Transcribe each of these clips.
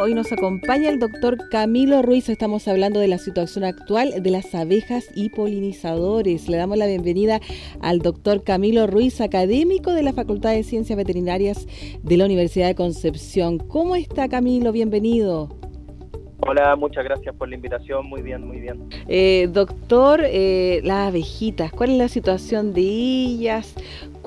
Hoy nos acompaña el doctor Camilo Ruiz. Estamos hablando de la situación actual de las abejas y polinizadores. Le damos la bienvenida al doctor Camilo Ruiz, académico de la Facultad de Ciencias Veterinarias de la Universidad de Concepción. ¿Cómo está Camilo? Bienvenido. Hola, muchas gracias por la invitación. Muy bien, muy bien. Eh, doctor, eh, las abejitas, ¿cuál es la situación de ellas?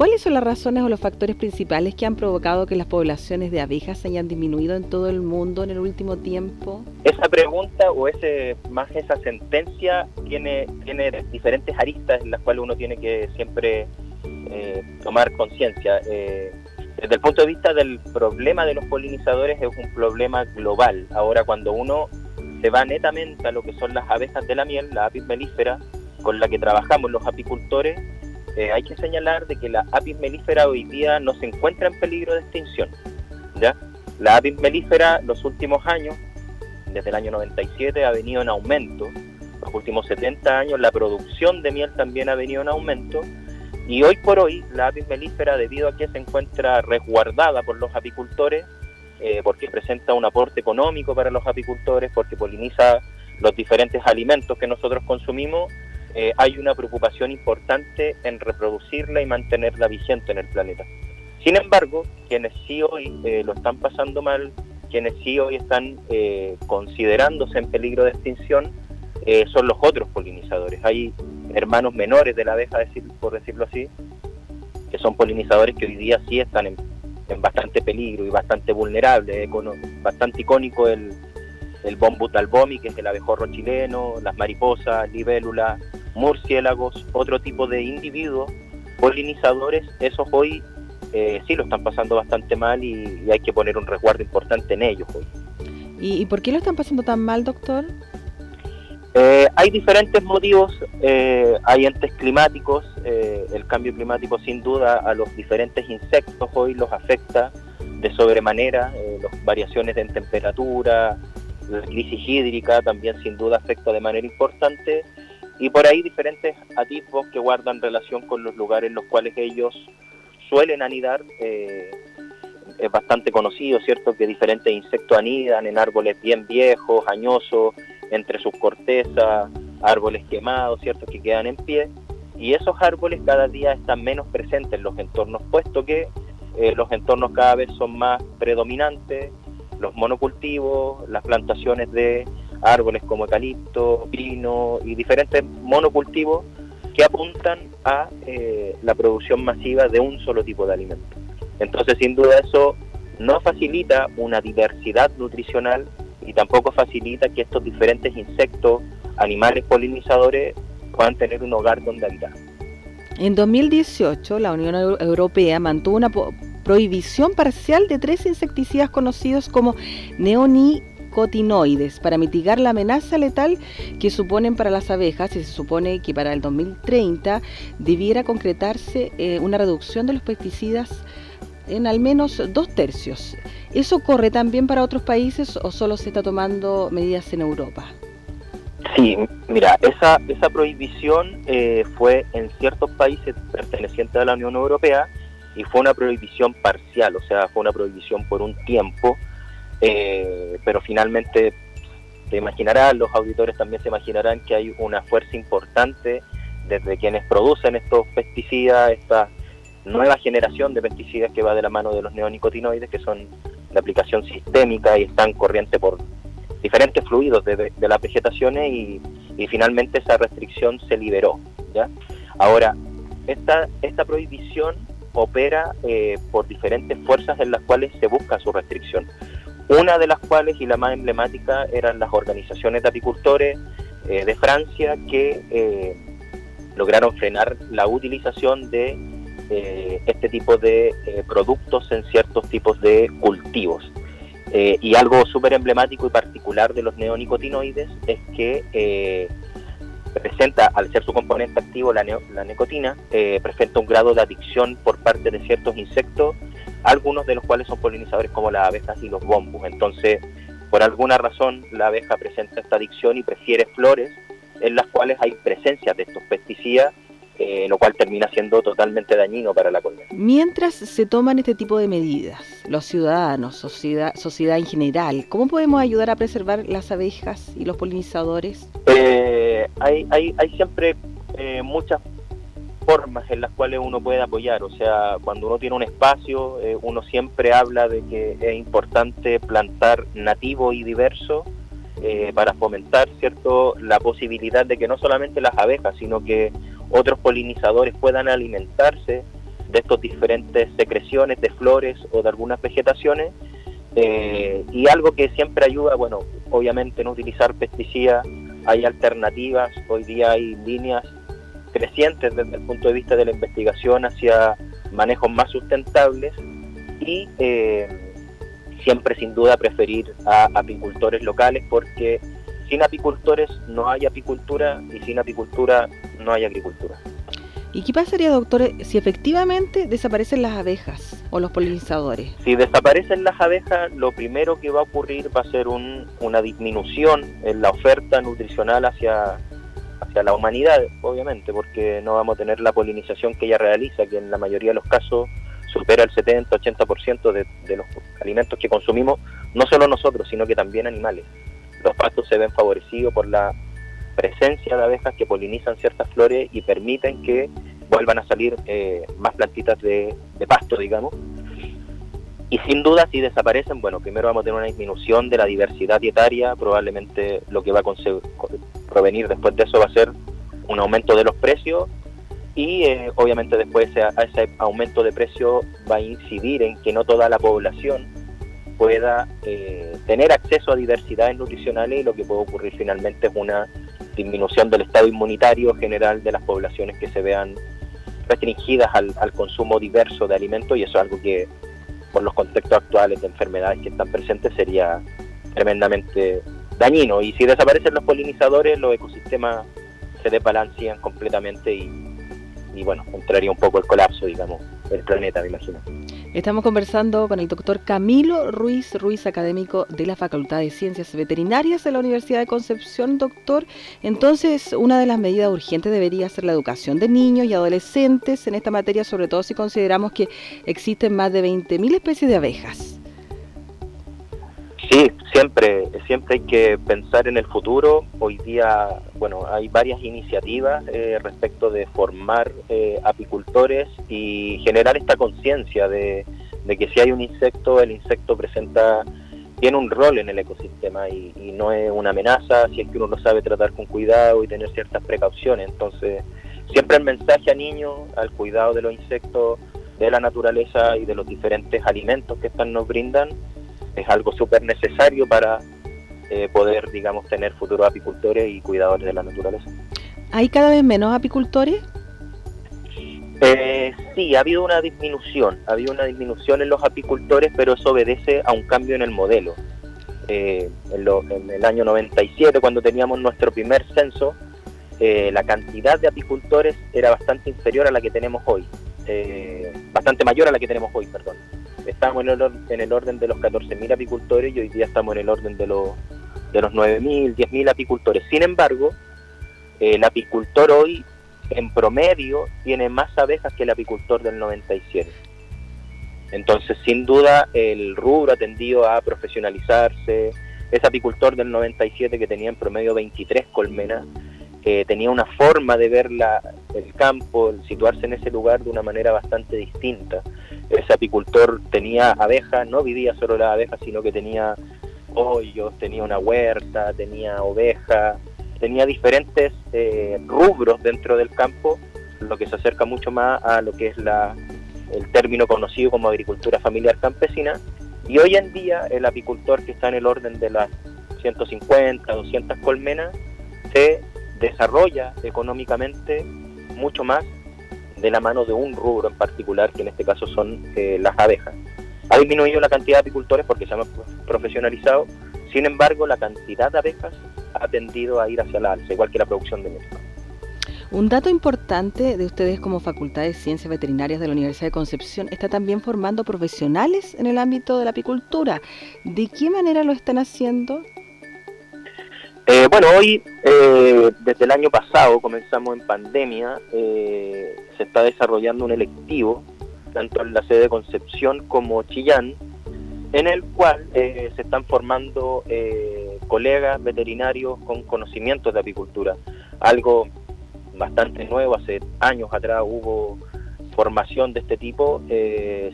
¿Cuáles son las razones o los factores principales que han provocado que las poblaciones de abejas hayan disminuido en todo el mundo en el último tiempo? Esa pregunta o ese más esa sentencia tiene, tiene diferentes aristas en las cuales uno tiene que siempre eh, tomar conciencia. Eh, desde el punto de vista del problema de los polinizadores es un problema global. Ahora cuando uno se va netamente a lo que son las abejas de la miel, la apis melífera, con la que trabajamos los apicultores, eh, hay que señalar de que la apis melífera hoy día no se encuentra en peligro de extinción. ¿ya? La apis melífera los últimos años, desde el año 97, ha venido en aumento. Los últimos 70 años la producción de miel también ha venido en aumento. Y hoy por hoy la apis melífera, debido a que se encuentra resguardada por los apicultores, eh, porque presenta un aporte económico para los apicultores, porque poliniza los diferentes alimentos que nosotros consumimos, eh, hay una preocupación importante en reproducirla y mantenerla vigente en el planeta. Sin embargo, quienes sí hoy eh, lo están pasando mal, quienes sí hoy están eh, considerándose en peligro de extinción, son los otros polinizadores. Hay hermanos menores de la abeja, por decirlo así, que son polinizadores que hoy día sí están en, bastante peligro y bastante vulnerables. bastante icónico el, el que es el abejorro chileno, las mariposas, libélulas, murciélagos, otro tipo de individuos polinizadores, esos hoy eh, sí lo están pasando bastante mal y, hay que poner un resguardo importante en ellos hoy. ¿Y, por qué lo están pasando tan mal, doctor? Eh, hay diferentes motivos, eh, hay entes climáticos, el cambio climático sin duda a los diferentes insectos hoy los afecta de sobremanera, las variaciones en temperatura, la crisis hídrica también sin duda afecta de manera importante y por ahí diferentes atisbos que guardan relación con los lugares en los cuales ellos suelen anidar. Eh, es bastante conocido, ¿cierto?, que diferentes insectos anidan en árboles bien viejos, añosos, entre sus cortezas, árboles quemados, ¿cierto?, que quedan en pie. Y esos árboles cada día están menos presentes en los entornos, puesto que eh, los entornos cada vez son más predominantes, los monocultivos, las plantaciones de árboles como eucalipto, pino y diferentes monocultivos que apuntan a eh, la producción masiva de un solo tipo de alimento. Entonces, sin duda eso no facilita una diversidad nutricional y tampoco facilita que estos diferentes insectos, animales polinizadores puedan tener un hogar donde habitar. En 2018, la Unión Europea mantuvo una prohibición parcial de tres insecticidas conocidos como neoni para mitigar la amenaza letal que suponen para las abejas y se supone que para el 2030 debiera concretarse eh, una reducción de los pesticidas en al menos dos tercios. ¿Eso corre también para otros países o solo se está tomando medidas en Europa? Sí, mira, esa, esa prohibición eh, fue en ciertos países pertenecientes a la Unión Europea y fue una prohibición parcial, o sea, fue una prohibición por un tiempo eh, pero finalmente se imaginarán, los auditores también se imaginarán que hay una fuerza importante desde quienes producen estos pesticidas, esta nueva generación de pesticidas que va de la mano de los neonicotinoides, que son de aplicación sistémica y están corrientes por diferentes fluidos de, las vegetaciones y, finalmente esa restricción se liberó. ¿ya? Ahora, esta, esta prohibición opera eh, por diferentes fuerzas en las cuales se busca su restricción una de las cuales y la más emblemática eran las organizaciones de apicultores eh, de Francia que eh, lograron frenar la utilización de eh, este tipo de productos en ciertos tipos de cultivos. Y algo súper emblemático y particular de los neonicotinoides es que presenta, al ser su componente activo, la, la nicotina, presenta un grado de adicción por parte de ciertos insectos, algunos de los cuales son polinizadores como las abejas y los bombos. Entonces, por alguna razón, la abeja presenta esta adicción y prefiere flores en las cuales hay presencia de estos pesticidas eh, lo cual termina siendo totalmente dañino para la colmena. Mientras se toman este tipo de medidas, los ciudadanos, sociedad, sociedad en general, ¿cómo podemos ayudar a preservar las abejas y los polinizadores? Eh, hay, hay, hay, siempre eh, muchas formas en las cuales uno puede apoyar, o sea, cuando uno tiene un espacio, uno siempre habla de que es importante plantar nativo y diverso, para fomentar cierto la posibilidad de que no solamente las abejas, sino que otros polinizadores puedan alimentarse de estas diferentes secreciones de flores o de algunas vegetaciones. Eh, y algo que siempre ayuda, bueno, obviamente no utilizar pesticidas, hay alternativas, hoy día hay líneas crecientes desde el punto de vista de la investigación hacia manejos más sustentables y eh, siempre sin duda preferir a apicultores locales porque sin apicultores no hay apicultura y sin apicultura no hay agricultura. ¿Y qué pasaría, doctor, si efectivamente desaparecen las abejas o los polinizadores? Si desaparecen las abejas, lo primero que va a ocurrir va a ser una disminución en la oferta nutricional hacia, hacia la humanidad, obviamente, porque no vamos a tener la polinización que ella realiza, que en la mayoría de los casos supera el 70-80% de, de los alimentos que consumimos, no solo nosotros, sino que también animales los pastos se ven favorecidos por la presencia de abejas que polinizan ciertas flores y permiten que vuelvan a salir eh, más plantitas de, pasto, digamos. Y sin duda, si desaparecen, bueno, primero vamos a tener una disminución de la diversidad dietaria, probablemente lo que va a provenir después de eso va a ser un aumento de los precios y eh, obviamente después ese, ese aumento de precio va a incidir en que no toda la población pueda eh, tener acceso a diversidades nutricionales y lo que puede ocurrir finalmente es una disminución del estado inmunitario general de las poblaciones que se vean restringidas al, consumo diverso de alimentos y eso es algo que por los contextos actuales de enfermedades que están presentes sería tremendamente dañino y si desaparecen los polinizadores los ecosistemas se desbalancean completamente y, y bueno, entraría un poco el colapso digamos del planeta me imagino. Estamos conversando con el doctor Camilo Ruiz Ruiz, académico de la Facultad de Ciencias Veterinarias de la Universidad de Concepción. Doctor, entonces una de las medidas urgentes debería ser la educación de niños y adolescentes en esta materia, sobre todo si consideramos que existen más de 20.000 especies de abejas. Siempre, siempre hay que pensar en el futuro. Hoy día, bueno, hay varias iniciativas eh, respecto de formar eh, apicultores y generar esta conciencia de, que si hay un insecto, el insecto presenta tiene un rol en el ecosistema y, y, no es una amenaza si es que uno lo sabe tratar con cuidado y tener ciertas precauciones. Entonces, siempre el mensaje a niños al cuidado de los insectos, de la naturaleza y de los diferentes alimentos que están nos brindan es algo súper necesario para eh, poder, digamos, tener futuros apicultores y cuidadores de la naturaleza. ¿Hay cada vez menos apicultores? Eh, sí, ha habido una disminución, ha habido una disminución en los apicultores, pero eso obedece a un cambio en el modelo. Eh, en, el año 97, cuando teníamos nuestro primer censo, eh, la cantidad de apicultores era bastante inferior a la que tenemos hoy, bastante mayor a la que tenemos hoy, perdón. El, en el orden de los 14.000 apicultores y hoy día estamos en el orden de los, de los 9.000, 10.000 apicultores. Sin embargo, el apicultor hoy en promedio tiene más abejas que el apicultor del 97. Entonces, sin duda, el rubro ha tendido a profesionalizarse. Ese apicultor del 97 que tenía en promedio 23 colmenas, que tenía una forma de ver la, el campo, situarse en ese lugar de una manera bastante distinta ese apicultor tenía abejas, no vivía solo las abejas, sino que tenía hoyos, tenía una huerta, tenía ovejas, tenía diferentes eh, rubros dentro del campo, lo que se acerca mucho más a lo que es la, el término conocido como agricultura familiar campesina. Y hoy en día el apicultor que está en el orden de las 150, 200 colmenas, se desarrolla económicamente mucho más de la mano de un rubro en particular, que en este caso son eh, las abejas. ha disminuido la cantidad de apicultores porque se han profesionalizado, sin embargo la cantidad de abejas ha tendido a ir hacia la alza, igual que la producción de miel. Un dato importante de ustedes como Facultad de Ciencias Veterinarias de la Universidad de Concepción está también formando profesionales en el ámbito de la apicultura. ¿De qué manera lo están haciendo? Eh, bueno, hoy, eh, desde el año pasado, comenzamos en pandemia, eh, se está desarrollando un electivo, tanto en la sede de Concepción como Chillán, en el cual se están formando colegas veterinarios con conocimientos de apicultura, algo bastante nuevo, hace años atrás hubo formación de este tipo,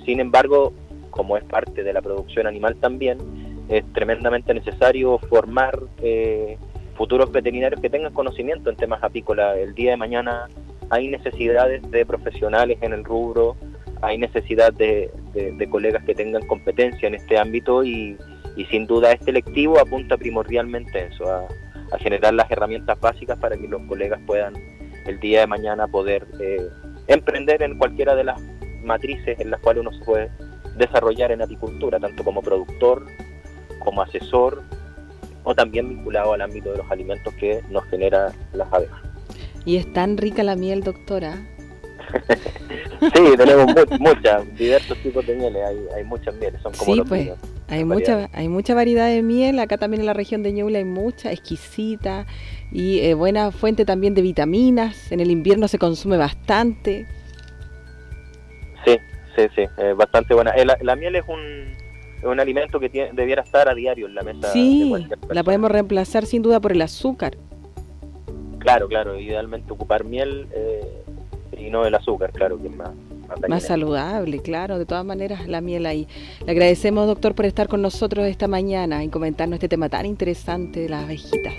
sin embargo, como es parte de la producción animal también, es tremendamente necesario formar eh, futuros veterinarios que tengan conocimiento en temas apícolas. El día de mañana hay necesidades de profesionales en el rubro, hay necesidad de, colegas que tengan competencia en este ámbito y, sin duda este lectivo apunta primordialmente eso, a, a generar las herramientas básicas para que los colegas puedan el día de mañana poder eh, emprender en cualquiera de las matrices en las cuales uno se puede desarrollar en apicultura, tanto como productor, como asesor o también vinculado al ámbito de los alimentos que nos genera las abejas. ¿Y es tan rica la miel, doctora? sí, tenemos muchas, diversos tipos de mieles, hay, hay muchas mieles, son como sí, pues, hay mucha, hay mucha variedad de miel, acá también en la región de Ñuble hay mucha, exquisita y eh, buena fuente también de vitaminas, en el invierno se consume bastante. Sí, sí, sí, bastante buena. Eh, la, miel es un, un alimento que tiene, debiera estar a diario en la mesa. Sí, la podemos reemplazar sin duda por el azúcar. Claro, claro, idealmente ocupar miel eh, y no el azúcar, claro, que es más, más saludable, claro, de todas maneras la miel ahí. Le agradecemos, doctor, por estar con nosotros esta mañana y comentarnos este tema tan interesante de las abejitas.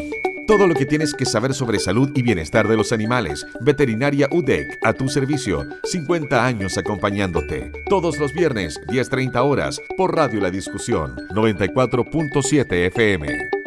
Todo lo que tienes que saber sobre salud y bienestar de los animales. Veterinaria UDEC, a tu servicio. 50 años acompañándote. Todos los viernes, 10.30 horas, por Radio La Discusión, 94.7 FM.